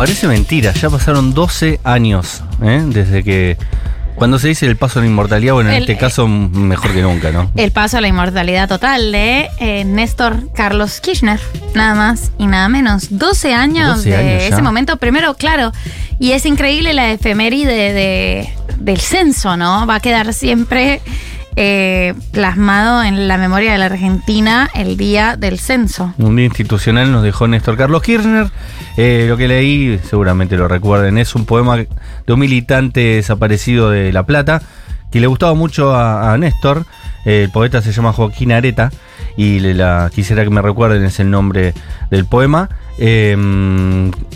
Parece mentira, ya pasaron 12 años ¿eh? desde que. Cuando se dice el paso a la inmortalidad, bueno, en El- este caso mejor que nunca, ¿no? El paso a la inmortalidad total de eh, Néstor Carlos Kirchner, nada más y nada menos. 12 años 12 de años ese momento, primero, claro, y es increíble la efeméride de, del censo, ¿no? Va a quedar siempre eh, plasmado en la memoria de la Argentina el día del censo. Un día institucional nos dejó Néstor Carlos Kirchner. Eh, lo que leí, seguramente lo recuerden, es un poema de un militante desaparecido de La Plata que le gustaba mucho a, a Néstor. El poeta se llama Joaquín Areta y le la, quisiera que me recuerden, es el nombre del poema. Eh,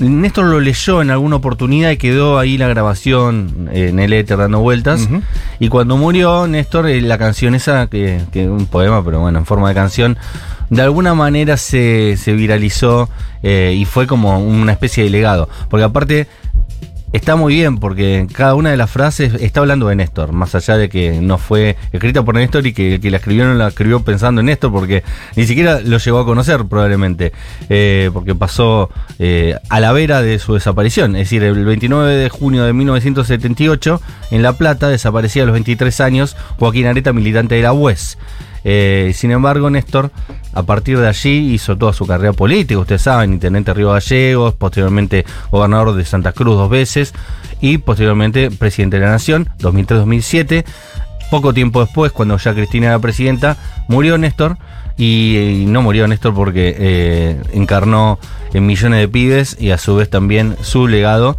Néstor lo leyó en alguna oportunidad y quedó ahí la grabación en el éter dando vueltas. Y cuando murió Néstor, eh, la canción esa, que que es un poema, pero bueno, en forma de canción, de alguna manera se, se viralizó eh, y fue como una especie de legado. Porque aparte está muy bien, porque cada una de las frases está hablando de Néstor, más allá de que no fue escrita por Néstor y que el que la escribió la escribió pensando en Néstor, porque ni siquiera lo llegó a conocer probablemente, eh, porque pasó eh, a la vera de su desaparición. Es decir, el 29 de junio de 1978, en La Plata, desaparecía a los 23 años Joaquín Areta, militante de la UES. Eh, sin embargo, Néstor, a partir de allí, hizo toda su carrera política. Ustedes saben, intendente de Río Gallegos, posteriormente gobernador de Santa Cruz dos veces y posteriormente presidente de la Nación, 2003-2007. Poco tiempo después, cuando ya Cristina era presidenta, murió Néstor. Y, no murió Néstor porque eh, encarnó en millones de pibes y a su vez también su legado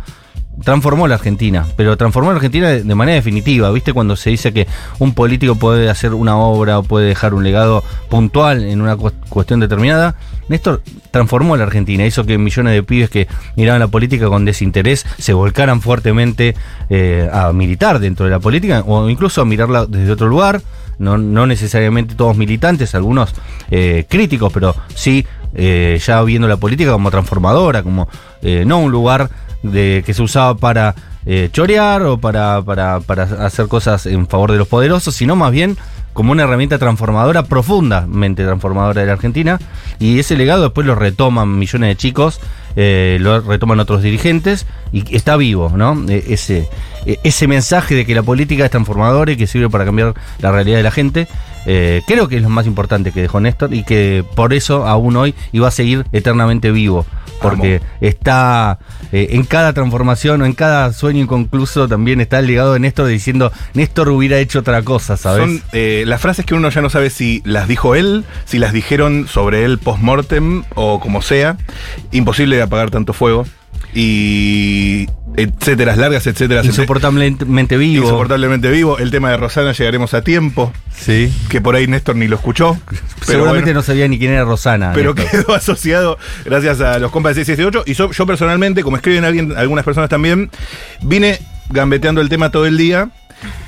transformó la Argentina, pero transformó la Argentina de, manera definitiva. ¿Viste cuando se dice que un político puede hacer una obra o puede dejar un legado puntual en una cu- cuestión determinada? Néstor transformó la Argentina, hizo que millones de pibes que miraban la política con desinterés se volcaran fuertemente eh, a militar dentro de la política o incluso a mirarla desde otro lugar. No, no necesariamente todos militantes, algunos eh, críticos, pero sí eh, ya viendo la política como transformadora, como eh, no un lugar de que se usaba para eh, chorear o para, para, para hacer cosas en favor de los poderosos, sino más bien como una herramienta transformadora, profundamente transformadora de la Argentina. Y ese legado después lo retoman millones de chicos, eh, lo retoman otros dirigentes y está vivo, ¿no? Eh, ese, eh, ese mensaje de que la política es transformadora y que sirve para cambiar la realidad de la gente. Eh, creo que es lo más importante que dejó Néstor y que por eso aún hoy iba a seguir eternamente vivo porque está eh, en cada transformación o en cada sueño inconcluso también está el legado de Néstor diciendo Néstor hubiera hecho otra cosa, ¿sabes? Son eh, las frases que uno ya no sabe si las dijo él, si las dijeron sobre él post-mortem o como sea. Imposible de apagar tanto fuego. Y etcétera, largas, etcétera. Insoportablemente vivo. Insoportablemente vivo. El tema de Rosana llegaremos a tiempo. Sí. Que por ahí Néstor ni lo escuchó. Pero Seguramente bueno. no sabía ni quién era Rosana. pero Néstor. quedó asociado gracias a los compas de 668. Y so- yo personalmente, como escriben alguien, algunas personas también, vine gambeteando el tema todo el día.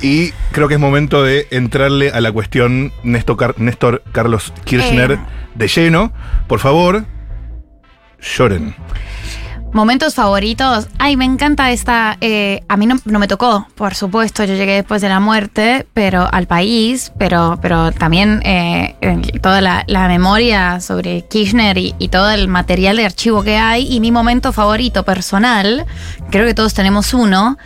Y creo que es momento de entrarle a la cuestión Néstor, Car- Néstor Carlos Kirchner Eh. de lleno. Por favor, lloren. Momentos favoritos. Ay, me encanta esta. eh, a mí no, no me tocó, por supuesto. Yo llegué después de la muerte, pero al país, pero, pero también eh, toda la, memoria sobre Kirchner y todo el material de archivo que hay. Y mi momento favorito personal, creo que todos tenemos uno,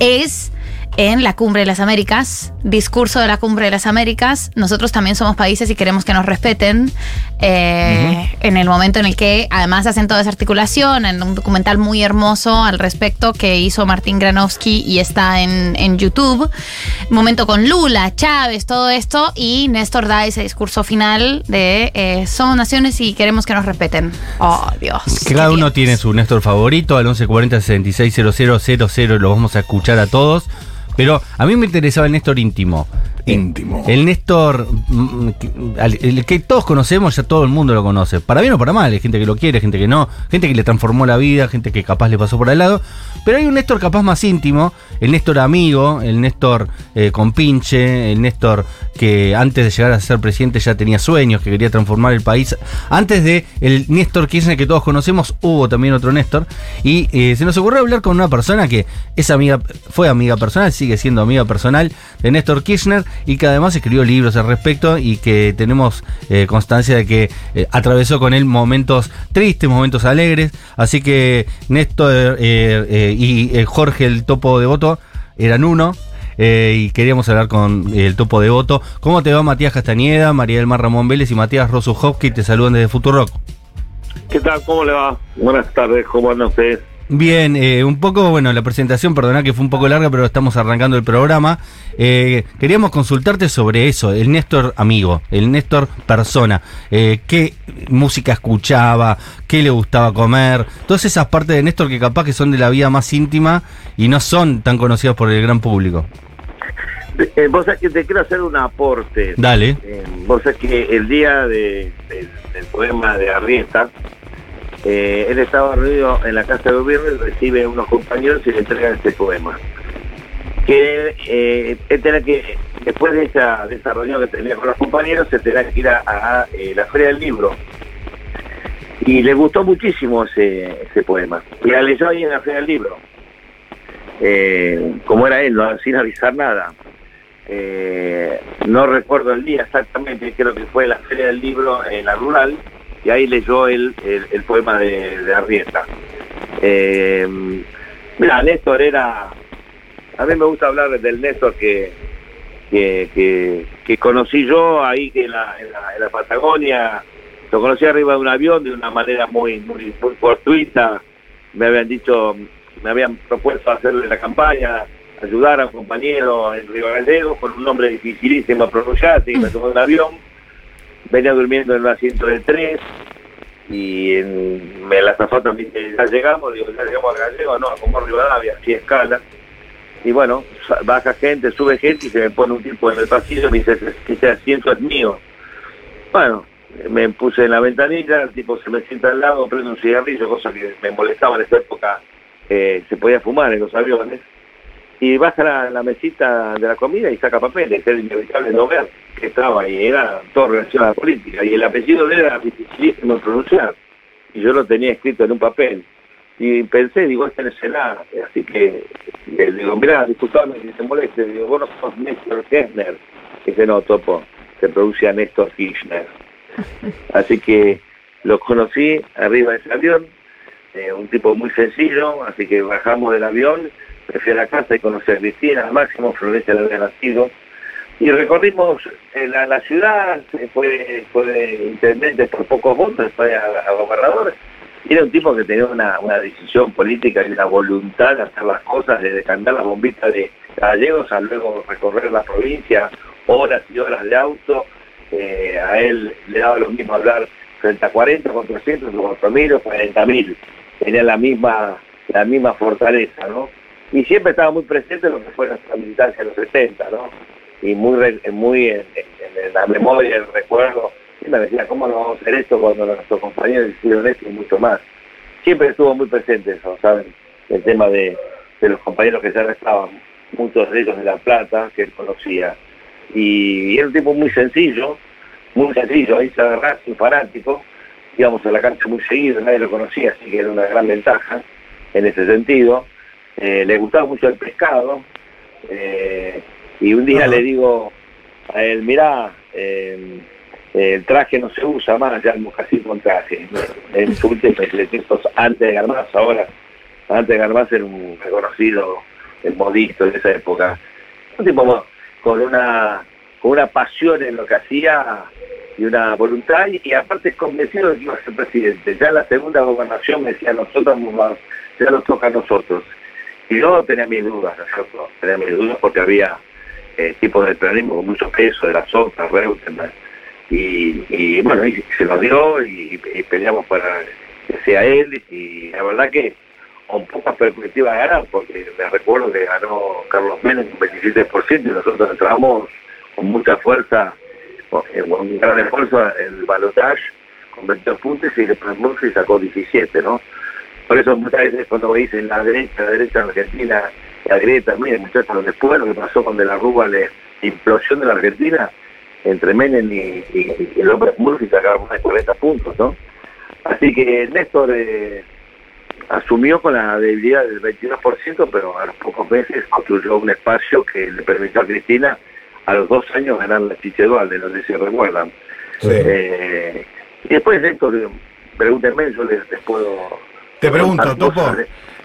es en la Cumbre de las Américas, discurso de la Cumbre de las Américas. Nosotros también somos países y queremos que nos respeten. eh, En el momento en el que además hacen toda esa articulación, en un documental muy hermoso al respecto que hizo Martín Granovsky y está en, en YouTube. Momento con Lula, Chávez, todo esto. Y Néstor da ese discurso final de eh, somos naciones y queremos que nos respeten. Oh, Dios. Cada uno tiene su Néstor favorito, al 1140 660000 lo vamos a escuchar a todos. Pero a mí me interesaba el Néstor íntimo. Íntimo. El Néstor, mm, al- el que todos conocemos, ya todo el mundo lo conoce. Para bien o para mal, hay gente que lo quiere, gente que no, gente que le transformó la vida, gente que capaz le pasó por al lado. Pero hay un Néstor capaz más íntimo, el Néstor amigo, el Néstor eh, con pinche, el Néstor que antes de llegar a ser presidente ya tenía sueños, que quería transformar el país. Antes de el Néstor Kirchner que todos conocemos, hubo también otro Néstor. Y eh, se nos ocurrió hablar con una persona que es amiga, fue amiga personal, sigue siendo amiga personal de Néstor Kirchner y que además escribió libros al respecto y que tenemos eh, constancia de que eh, atravesó con él momentos tristes, momentos alegres. Así que Néstor eh, y Jorge, el topo de voto, eran uno. y queríamos hablar con el topo de voto. ¿Cómo te va Matías Castañeda, María del Mar Ramón Vélez y Matías Rosu Hopkins? Te saludan desde Futurock. ¿Qué tal? ¿Cómo le va? Buenas tardes, ¿cómo andan ustedes? Bien, eh, un poco, bueno, la presentación, perdona que fue un poco larga, pero estamos arrancando el programa. Eh, queríamos consultarte sobre eso, el Néstor amigo, el Néstor persona. Eh, ¿Qué música escuchaba? ¿Qué le gustaba comer? Todas esas partes de Néstor que capaz que son de la vida más íntima y no son tan conocidas por el gran público. vos sabés que te quiero hacer un aporte. Dale. vos sabés que el día del poema de Arrieta, eh, él estaba reunido en la casa de gobierno y recibe unos compañeros y le entregan este poema. Que eh, él tenía que, después de esa, de reunión que tenía con los compañeros, se tenía que ir a, eh, la Feria del Libro. Y le gustó muchísimo ese, ese poema. Y la leyó ahí en la Feria del Libro. como era él, sin avisar nada. no recuerdo el día exactamente, creo que fue la Feria del Libro en la rural y ahí leyó el, el, poema de, de Arrieta. Eh, mira, Néstor era, a mí me gusta hablar del Néstor que, que, que, conocí yo ahí en la, en, la, Patagonia, lo conocí arriba de un avión de una manera muy, muy, muy fortuita, me habían dicho, me habían propuesto hacerle la campaña, ayudar a un compañero en Río Gallegos con un nombre dificilísimo a pronunciar, así que me tomó un avión venía durmiendo en un asiento de tres y me la zafata me dice, ya llegamos, digo, ya llegamos a Gallego, no, a Comor Rivadavia, así escala. Y bueno, baja gente, sube gente y se me pone un tipo en el pasillo y me dice, ese asiento es mío. Bueno, me puse en la ventanilla, el tipo se me sienta al lado, prende un cigarrillo, cosa que me molestaba en esa época, eh, se podía fumar en los aviones y baja la, la, mesita de la comida y saca papeles, era inevitable no ver que estaba ahí, era todo relacionado a la política, y el apellido de él era dificilísimo de pronunciar, y yo lo tenía escrito en un papel, y pensé, digo, este es el A, así que le digo, mira, disculpame si se moleste, digo, vos no sos Néstor Kirchner, dice, no, topo, se pronuncia Néstor Kirchner. Así que lo conocí arriba de ese avión, eh, un tipo muy sencillo, así que bajamos del avión, me fui a la casa y conocí a Cristina, máximo, Florencia le había nacido, y recorrimos eh, la, la, ciudad, fue, fue intendente por pocos votos, fue a, gobernador, y era un tipo que tenía una, una, decisión política y una voluntad de hacer las cosas, de decantar las bombitas de gallegos a luego recorrer la provincia, horas y horas de auto, eh, a él le daba lo mismo hablar frente a 40, 400, 4.000 o 40.000, tenía la misma, la misma fortaleza, ¿no? Y siempre estaba muy presente en lo que fue nuestra militancia en los 70, ¿no? Y muy, muy en, la memoria, el recuerdo, y me decía, ¿cómo no vamos a hacer esto cuando nuestros compañeros hicieron esto y mucho más? Siempre estuvo muy presente eso, ¿saben? El tema de, los compañeros que se arrestaban, muchos de ellos de La Plata, que él conocía. Y, era un tipo muy sencillo, muy sencillo, ahí se agarraba sin fanático, íbamos a la cancha muy seguido, nadie lo conocía, así que era una gran ventaja en ese sentido eh, le gustaba mucho el pescado, eh, y un día le digo a él, mirá, em, el traje no se usa más, ya el mocasín con traje. En su último antes de Garmaz, ahora, antes de Garmaz era un reconocido el modisto en esa época. Un tipo con una, con una pasión en lo que hacía y una voluntad y, aparte convencido de que iba a ser presidente. Ya en la segunda gobernación me decía, nosotros ya nos toca a nosotros. Y yo tenía mis dudas, ¿no Tenía mis dudas porque había eh, tipos de peronismo con mucho peso, de las otras, Reutemann. Y, y bueno, y se nos dio y, peleamos para que sea él. Y la verdad que con pocas perspectivas de ganar, porque me recuerdo que ganó Carlos Menem un 27% y nosotros entramos con mucha fuerza, con un gran esfuerzo el balotage con 22 puntos y después Murphy sacó 17, ¿no? Por eso muchas veces cuando me dicen la derecha, la derecha en Argentina, la derecha, miren muchachos, después lo que pasó con De la Rúa, la implosión de la Argentina, entre Menem y, y, y López Murphy sacaron más de 40 puntos, ¿no? Así que Néstor eh, asumió con la debilidad del 22%, pero a los pocos meses construyó un espacio que le permitió a Cristina a los dos años ganar la Chiche Dualde, no sé si recuerdan. Sí. Eh, y después, Héctor, pregúntenme, yo les, les puedo... Te pregunto, Topo,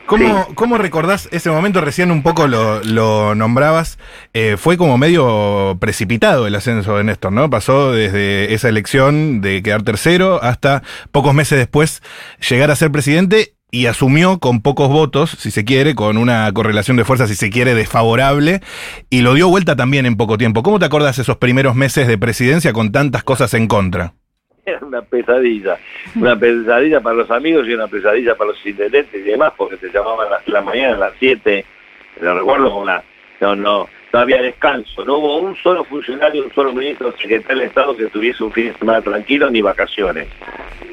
¿cómo, Sí. ¿cómo recordás ese momento? Recién un poco lo, lo nombrabas. eh, fue como medio precipitado el ascenso de Néstor, ¿no? Pasó desde esa elección de quedar tercero hasta pocos meses después llegar a ser presidente y asumió con pocos votos, si se quiere, con una correlación de fuerzas, si se quiere, desfavorable, y lo dio vuelta también en poco tiempo. ¿Cómo te acordás esos primeros meses de presidencia con tantas cosas en contra? Una pesadilla, una pesadilla para los amigos y una pesadilla para los intendentes y demás, porque se llamaban a la mañana a las 7, lo recuerdo con una, no, no, no había descanso, no hubo un solo funcionario, un solo ministro, secretario de Estado que tuviese un fin de semana tranquilo ni vacaciones.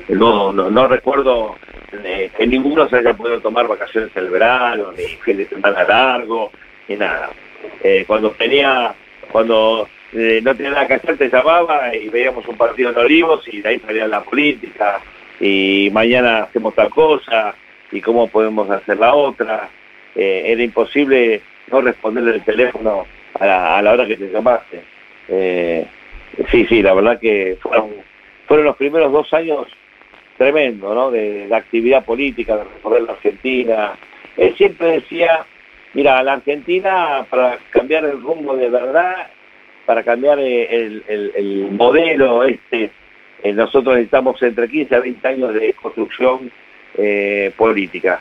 No, no, no recuerdo eh, que ninguno se haya podido tomar vacaciones el verano, ni fin de semana largo, ni nada. Eh, cuando tenía, cuando eh, no tenía nada que hacer, te llamaba y veíamos un partido en Olivos y de ahí salía la política y mañana hacemos tal cosa y cómo podemos hacer la otra. Eh, era imposible no responderle el teléfono a la, a la hora que te llamaste. Eh, sí, sí, la verdad que fueron, fueron los primeros dos años tremendo, ¿no? De, de actividad política, de recorrer la Argentina. Él siempre decía, mira, la Argentina para cambiar el rumbo de verdad, para cambiar eh, el, el- el modelo este, eh, nosotros necesitamos entre 15 a 20 años de construcción eh, política.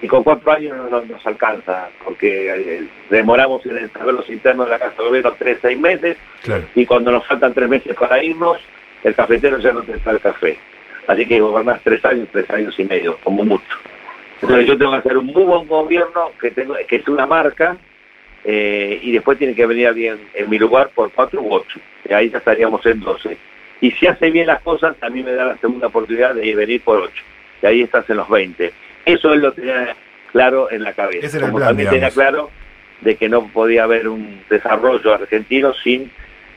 Y con cuatro años no nos, nos alcanza, porque eh, demoramos en saber los internos de la Casa de Gobierno tres, seis meses, Claro. y cuando nos faltan tres meses para irnos, el cafetero ya no te está el café. Así que gobernás tres años, tres años y medio, como mucho. Entonces yo tengo que hacer un muy buen gobierno que tengo, que es una marca, eh, y después tiene que venir alguien en mi lugar por cuatro u ocho. Y ahí ya estaríamos en doce. Y si hace bien las cosas, a mí me da la segunda oportunidad de venir por ocho. Y ahí estás en los 20. Eso él lo tenía claro en la cabeza. Ese era el Como plan, también tenía claro de que no podía haber un desarrollo argentino sin,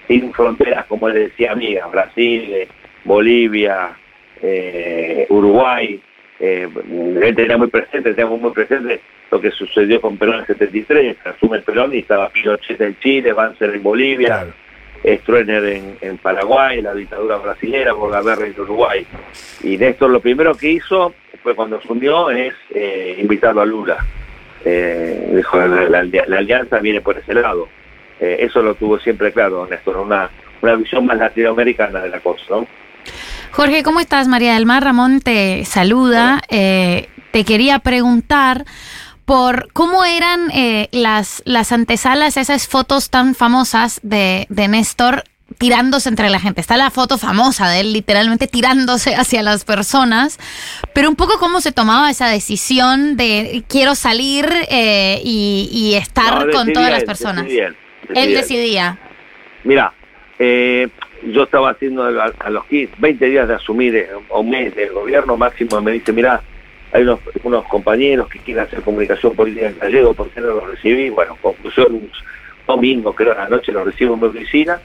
sin fronteras, como él decía, amigas, Brasil, eh, Bolivia, eh, Uruguay. Eh, tenía muy presente, teníamos muy presente lo que sucedió con Perón en el 73, asume Perón y estaba Pinochet en Chile, Banzer en Bolivia, Claro. Stroessner en, en Paraguay, la dictadura brasilera, Bordaberry en Uruguay. Y Néstor lo primero que hizo fue cuando asumió es eh, invitarlo a Lula. Eh, dijo, la, la- la alianza viene por ese lado. Eh, eso lo tuvo siempre claro Néstor, una, una visión más latinoamericana de la cosa, ¿no? Jorge, ¿cómo estás? María del Mar Ramón te saluda. Eh, te quería preguntar por cómo eran eh, las, las antesalas, esas fotos tan famosas de, de Néstor tirándose entre la gente. Está la foto famosa de él literalmente tirándose hacia las personas, pero un poco cómo se tomaba esa decisión de quiero salir eh, y, y estar No, con todas las personas. decidía él, Él decidía él. decidía. Mira, eh, yo estaba haciendo a, los 15, 20 días de asumir eh, o un mes del gobierno máximo, me dice, mira, hay unos, compañeros que quieren hacer comunicación política en gallego, ¿por qué no los recibí? Bueno, conclusión, un domingo, creo, a la noche lo recibo en mi oficina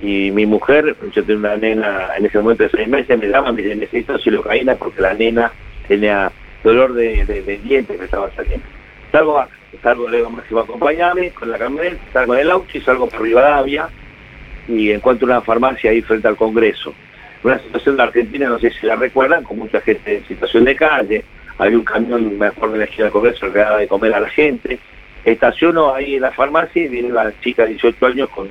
y mi mujer, yo tenía una nena en ese momento de seis meses, me llama, me dice, necesito silocaína porque la nena tenía dolor de, de, de dientes que estaba saliendo. Salgo, salgo, le digo Máximo, acompañame con la camioneta, salgo en el auto y salgo por Rivadavia y encuentro una farmacia ahí frente al Congreso. Una situación de Argentina, no sé si la recuerdan, con mucha gente en situación de calle, había un camión, me acuerdo, en la esquina del Congreso que daba de comer a la gente. Estaciono ahí en la farmacia y viene una chica de 18 años con,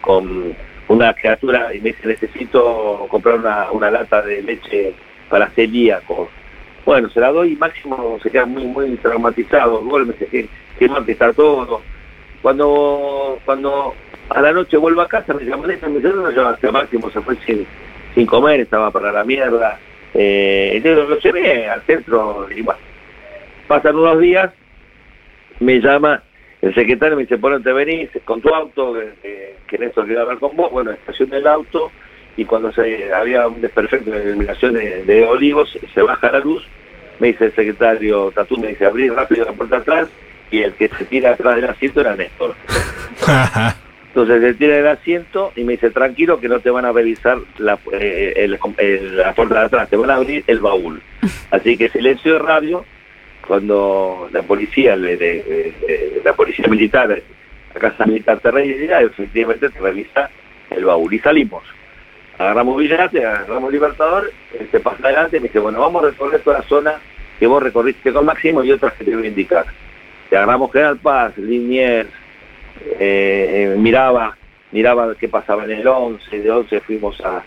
con una criatura y me dice, necesito comprar una, una lata de leche para celíacos. Bueno, se la doy y Máximo se queda muy, muy traumatizado. Luego me dice que, que mal que está todo. Cuando, cuando a la noche vuelvo a casa, me llama Néstor, me dice, no, no, hasta Máximo se fue sin, comer, estaba para la mierda. Eh, entonces lo llevé al centro y bueno, pasan unos días, me llama el secretario, me dice, ¿por dónde te venís? Con tu auto, que, que, que Néstor quería hablar con vos. Bueno, estación del auto y cuando se había un desperfecto de iluminación de, de olivos, se baja la luz, me dice el secretario Tatú, me dice, abrir rápido la puerta atrás y el que se tira atrás del asiento era Néstor. Entonces se tira del asiento y me dice, tranquilo que no te van a revisar la, eh, el- el- la puerta de atrás, te van a abrir el baúl. Así que silencio de radio, cuando la policía, le- de- la policía militar a Casa Militar Terrey y efectivamente te revisa el baúl y salimos. Agarramos Villate, agarramos Libertador, se pasa adelante y me dice, bueno, vamos a recorrer toda la zona que vos recorriste con Máximo y otras que te voy a indicar. Te agarramos General Paz, Liniers, eh, eh, miraba, miraba qué pasaba en el 11, de 11 fuimos a,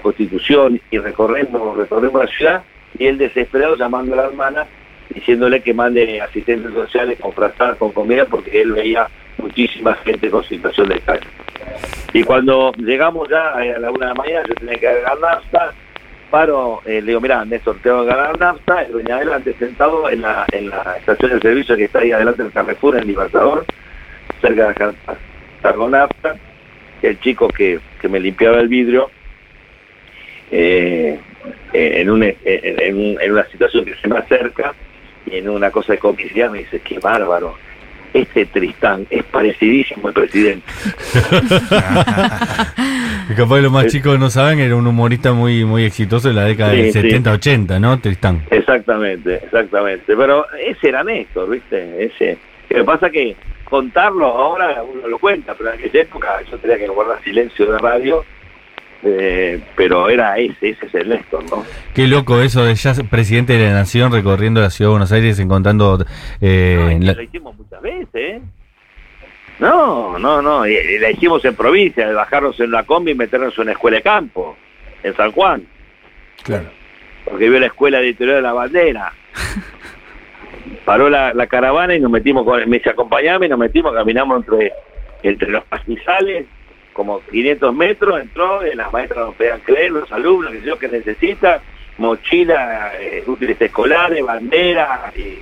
Constitución y recorremos, recorremos la ciudad y él desesperado llamando a la hermana diciéndole que mande asistentes sociales con frascar con comida porque él veía muchísima gente con situación de calle. Y cuando llegamos ya a la una de la mañana, yo tenía que agarrar nafta, paro, eh, le digo, mira, Néstor, tengo que agarrar nafta, el doña adelante sentado en la, en la estación de servicio que está ahí adelante del Carrefour, en Libertador, cerca de la el chico que, que me limpiaba el vidrio, eh, en, un, en, en, en una situación que se me acerca, y en una cosa de comicidad me dice, qué bárbaro, este Tristán es parecidísimo al presidente. Y capaz que los más chicos no saben, era un humorista muy muy exitoso en la década Sí, del sí. 70-80, ¿no? Tristán. Exactamente, exactamente. Pero ese era Néstor, ¿viste? Ese. Lo que pasa que contarlo ahora uno lo cuenta, pero en aquella época yo tenía que guardar silencio de radio, eh, pero era ese, ese es el Néstor, ¿no? Qué loco eso de ya presidente de la nación recorriendo la ciudad de Buenos Aires encontrando... Eh, No, la- Lo hicimos muchas veces, ¿eh? No, no, no, la hicimos en provincia, de bajarnos en una combi y meternos en una escuela de campo, en San Juan, Claro. porque vio la escuela editorial de la bandera. Paró la, caravana y nos metimos con, me dice acompañame nos metimos, caminamos entre, entre los pastizales, como 500 metros, entró, y las maestras nos pedían creer, los alumnos, que yo que necesita, mochila, eh, útiles escolares, bandera, y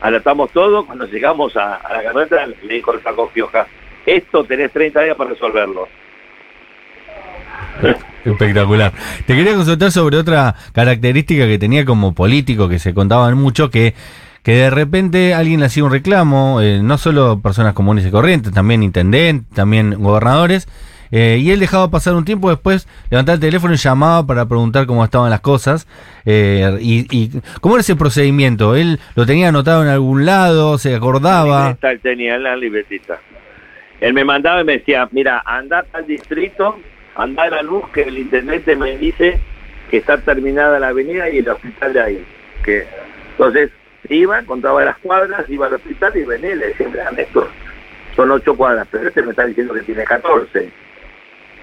anotamos todo, cuando llegamos a, la camioneta le dijo el Paco Fioja, esto tenés 30 días para resolverlo. Espectacular. Te quería consultar sobre otra característica que tenía como político, que se contaban mucho, que, que de repente alguien le hacía un reclamo, eh, no solo personas comunes y corrientes, también intendentes, también gobernadores, eh, y él dejaba pasar un tiempo después, levantaba el teléfono y llamaba para preguntar cómo estaban las cosas. eh, y, y ¿Cómo era ese procedimiento? ¿Él lo tenía anotado en algún lado? ¿Se acordaba? Él tenía en la libretita. Él me mandaba y me decía, mira, anda al distrito, anda a la luz, que el intendente me dice que está terminada la avenida y el hospital de ahí. Que, entonces, iba, contaba las cuadras, iba al hospital y venía y le decía, mira, Néstor, son ocho cuadras, pero este me está diciendo que tiene 14.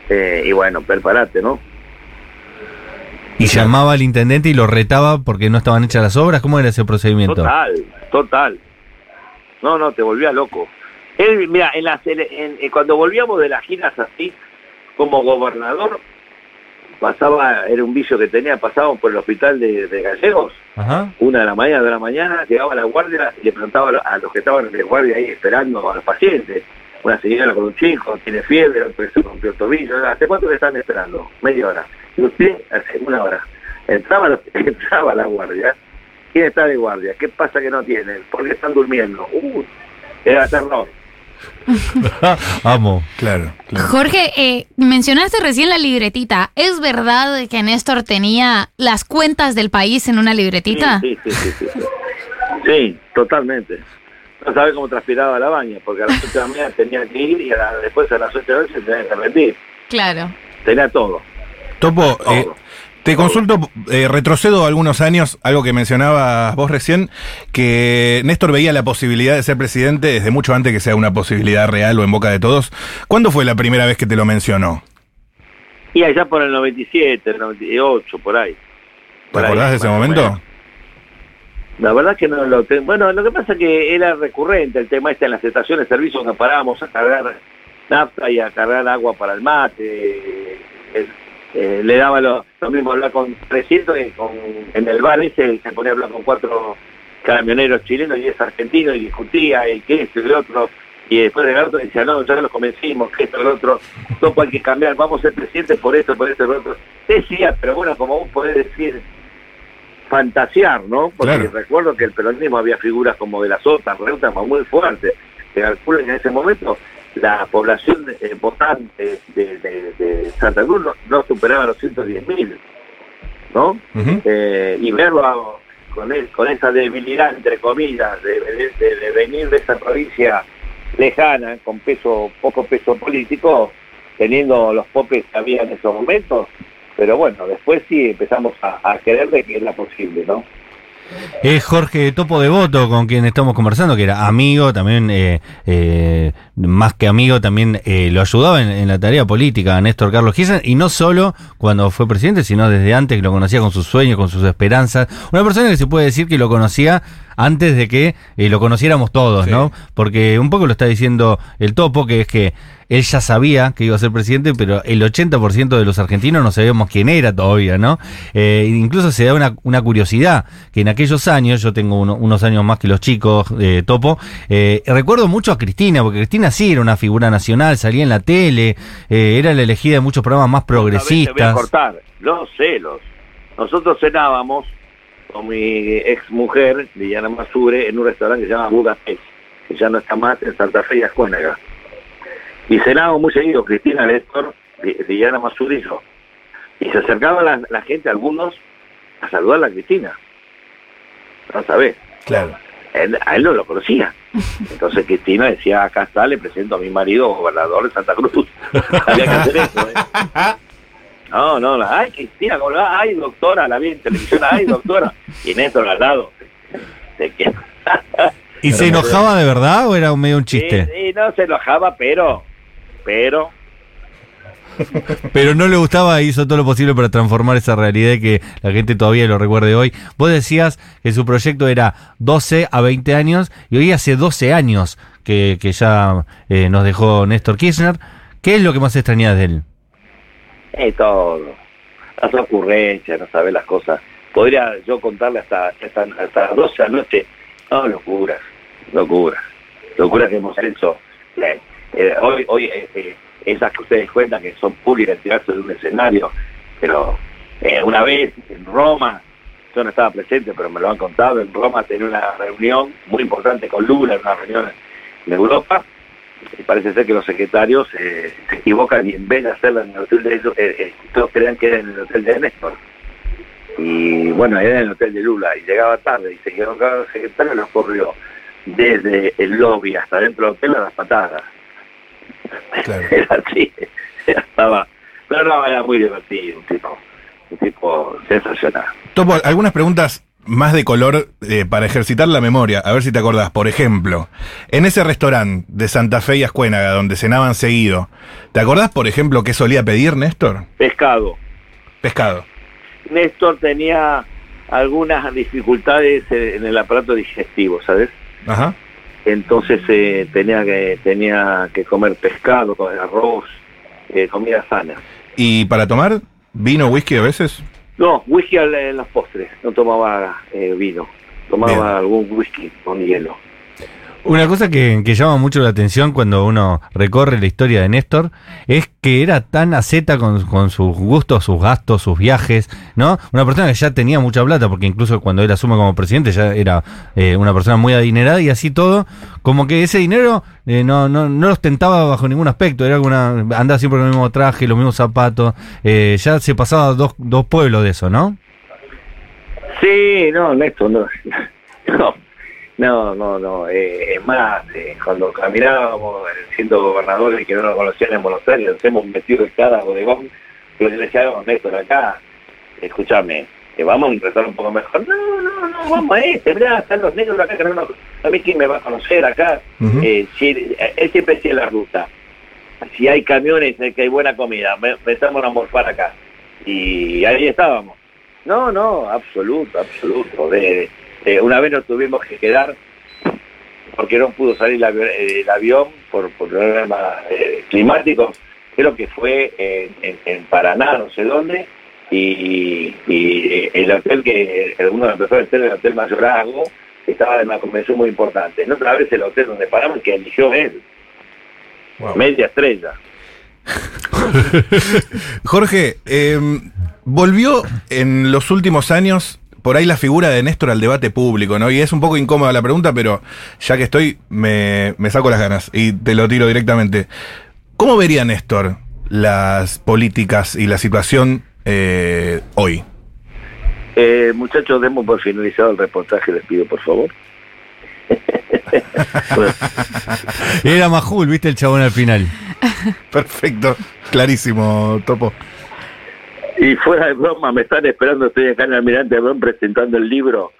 Eh, y bueno, prepárate, ¿no? Y llamaba al intendente y lo retaba porque no estaban hechas las obras. ¿Cómo era ese procedimiento? Total, total. No, no, te volvía loco. Él, mira, en las, en- en- cuando volvíamos de las giras así, como gobernador, pasaba, era un vicio que tenía, pasábamos por el hospital de, de Gallegos, Ajá. una de la mañana, de la mañana, llegaba la guardia y le preguntaba a lo- a los que estaban de guardia ahí esperando a los pacientes. Una señora con un chico, tiene fiebre, rompió el tobillo. ¿Hace cuánto que están esperando? Media hora. Y usted, hace una hora. Entraba, la- entraba la guardia. ¿Quién está de guardia? ¿Qué pasa que no tienen? ¿Por qué están durmiendo? Uh, era terror. Amo. Claro, claro. Jorge, eh, mencionaste recién la libretita. ¿Es verdad que Néstor tenía las cuentas del país en una libretita? Sí, sí, sí, sí, sí. Sí, totalmente. No sabe cómo transpiraba la baña, porque a las 8 de la mañana tenía que ir y a la- después a las 8 de la noche tenía que rendir. Claro. Tenía todo. Topo, todo. eh, te consulto, eh, retrocedo algunos años, algo que mencionabas vos recién, que Néstor veía la posibilidad de ser presidente desde mucho antes que sea una posibilidad real o en boca de todos. ¿Cuándo fue la primera vez que te lo mencionó? Y allá por el 97, el 98, por ahí. ¿Te Por ahí, acordás de ese momento? La verdad que no lo tengo. Bueno, lo que pasa es que era recurrente el tema este en las estaciones de servicio donde parábamos a cargar nafta y a cargar agua para el mate. Eh, le daba lo, lo mismo hablar con 300 que con, en el bar ese se ponía a hablar con cuatro camioneros chilenos y es argentino y discutía y que y el otro. Y después del otro decía, no, ya los convencimos, que esto, el otro, todo hay que cambiar, vamos a ser presidentes por esto, por esto, por otro. Decía, pero bueno, como vos podés decir, fantasear, ¿no? Porque Claro. recuerdo que el peronismo había figuras como de las otras, Reutemann, muy fuertes. Se calcula que en ese momento la población eh, votante de, de- de Santa Cruz no, no superaba los 110 mil, ¿no? Ujú. Eh, y verlo a- con, esa debilidad, entre comillas, de, de- de- de venir de esa provincia lejana, con peso, poco peso político, teniendo los popes que había en esos momentos, pero bueno, después sí empezamos a, a creer de que era posible, ¿no? Es Jorge Topo Devoto con quien estamos conversando, que era amigo, también eh, eh, más que amigo, también eh, lo ayudaba en, la tarea política a Néstor Carlos Kirchner, y no solo cuando fue presidente, sino desde antes que lo conocía con sus sueños, con sus esperanzas. Una persona que se puede decir que lo conocía antes de que eh, lo conociéramos todos, Sí. ¿no? Porque un poco lo está diciendo el Topo, que es que él ya sabía que iba a ser presidente, pero el 80% de los argentinos no sabíamos quién era todavía, ¿no? Eh, incluso se da una, una curiosidad, que en aquellos años, yo tengo uno- unos años más que los chicos, eh, Topo, eh, recuerdo mucho a Cristina, porque Cristina sí era una figura nacional, salía en la tele, eh, era la elegida de muchos programas más Te voy a progresistas. cortar. Los celos. Nosotros cenábamos con mi ex mujer, Liliana Masure, en un restaurante que se llama Budapest, que ya no está más en Santa Fe y Ascuénaga. Y cenábamos muy seguido, Cristina Néstor, Li- Liliana Masure y yo. Y se acercaba la, la gente, algunos, a saludar a la Cristina. No sabés. Claro. Él- a él no lo conocía. Entonces Cristina decía, acá está, le presento a mi marido, gobernador de Santa Cruz. Había que hacer eso, ¿eh? No, no, la- ay, Cristina, ¿cómo le va? ay, doctora, la vi en televisión, ay, doctora. Y Néstor al lado. ¿De qué? ¿Y se enojaba de verdad o era un medio un chiste? Sí, sí, no se enojaba, pero, pero, Pero no le gustaba e hizo todo lo posible para transformar esa realidad y que la gente todavía lo recuerde hoy. Vos decías que su proyecto era 12 a 20 años y hoy hace 12 años que, que ya eh, nos dejó Néstor Kirchner. ¿Qué es lo que más extrañás de él? Eh, todo. Las ocurrencias, no saber las cosas. Podría yo contarle hasta, hasta, hasta las 12 de la noche. No, locuras, locuras. Locuras que hemos hecho. Eh, eh, hoy, hoy eh, esas que ustedes cuentan que son públicas, tirarse de un escenario. Pero una vez en Roma, yo no estaba presente, pero me lo han contado, en Roma tenía una reunión muy importante con Lula, una reunión en Europa, parece ser que los secretarios eh, se equivocan y en vez de hacerla en el hotel de ellos, eh, eh, todos creían que era en el hotel de Néstor. Y bueno, era en el hotel de Lula y llegaba tarde y se quedó cada secretario y nos corrió desde el lobby hasta dentro del hotel a las patadas. Claro. Era así, estaba, pero no, era muy divertido, un tipo, un tipo sensacional. Topo, algunas preguntas más de color eh, para ejercitar la memoria, a ver si te acordás. Por ejemplo, en ese restaurante de Santa Fe y Ascuénaga, donde cenaban seguido, ¿te acordás, por ejemplo, qué solía pedir Néstor? Pescado. Pescado. Néstor tenía algunas dificultades eh, en el aparato digestivo, ¿sabes? Ajá. entonces eh, tenía que tenía que comer pescado, arroz, eh, comida sana. ¿Y para tomar vino, whisky a veces? No, whisky en los postres, no tomaba eh, vino, tomaba Bien. algún whisky con hielo. Una cosa que, llama mucho la atención cuando uno recorre la historia de Néstor es que era tan aceta con, con sus gustos, sus gastos, sus viajes, ¿no? Una persona que ya tenía mucha plata, porque incluso cuando él asume como presidente ya era eh, una persona muy adinerada y así todo, como que ese dinero eh, no, no, no lo ostentaba bajo ningún aspecto, era una, andaba siempre con el mismo traje, los mismos zapatos, eh, ya se pasaba dos, dos pueblos de eso, ¿no? Sí, no, Néstor, no, no, no, no, no, eh, es más, eh, cuando caminábamos eh, siendo gobernadores que no nos conocían en Buenos Aires, nos hemos metido en cada bodegón, pero yo le decía, "No, Néstor, acá, escúchame, eh, vamos a restaurante un poco mejor. No, no, no, vamos a este, mirá, están los negros acá, que no nos- a mí quién me va a conocer acá. Ujú. Eh, si, eh, él siempre decía la ruta. Si hay camiones, que hay buena comida, pensamos en morfar acá. Y ahí estábamos. No, no, absoluto, absoluto. De, de- una vez nos tuvimos que quedar porque no pudo salir el, el avión por, por problemas eh, climáticos. Creo que fue en, en- en Paraná, no sé dónde. Y, y el hotel que, uno empezó a hotel, el Hotel Mayorazgo, estaba en una convención muy importante. No otra vez el hotel donde paramos que eligió él, Wow. media estrella. Jorge, eh, volvió en los últimos años por ahí la figura de Néstor al debate público, ¿no? Y es un poco incómoda la pregunta, pero ya que estoy, me, me saco las ganas y te lo tiro directamente. ¿Cómo vería Néstor las políticas y la situación eh, hoy? Eh, muchachos, demos por finalizado el reportaje, les pido por favor. Era Majul, viste el chabón al final. Perfecto, clarísimo, Topo. Y fuera de broma, me están esperando, estoy acá en el Almirante Ron presentando el libro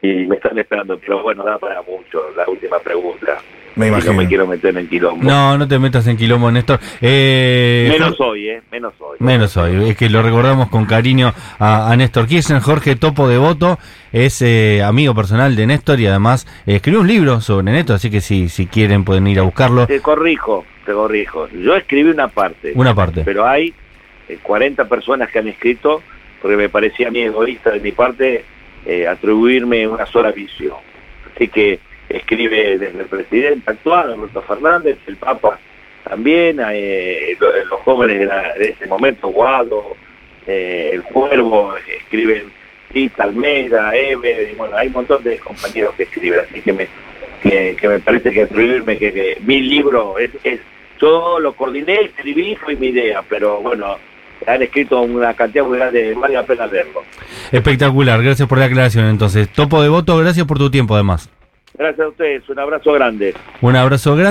y me están esperando, pero bueno, da para mucho la última pregunta. Me imagino. No me quiero meter en quilombo. No, no te metas en quilombo, Néstor. Eh, Menos hoy, ¿eh? Menos hoy. Menos hoy, es que lo recordamos con cariño a, a Néstor Kirchner. Jorge Topo Devoto es eh, amigo personal de Néstor y además eh, escribió un libro sobre Néstor, así que si, si quieren pueden ir a buscarlo. Te corrijo, te corrijo. Yo escribí una parte, Una parte. pero hay eh, 40 personas que han escrito porque me parecía a mí egoísta de mi parte eh, atribuirme una sola visión. Así que escribe desde el presidente actual, Alberto Fernández, el Papa también, eh, lo- los jóvenes de, la- de ese momento, Guado, eh, el Cuervo, escriben Tita, Almeida, Ever, y bueno, hay un montón de compañeros que escriben, así que me, que, que me parece que atribuirme que, que mi libro es, es, yo lo coordiné, escribí, fue mi idea, pero bueno, han escrito una cantidad muy grande, vale la pena leerlo. Espectacular, gracias por la aclaración entonces. Topo Devoto, gracias por tu tiempo además. Gracias a ustedes, un abrazo grande. Un abrazo grande.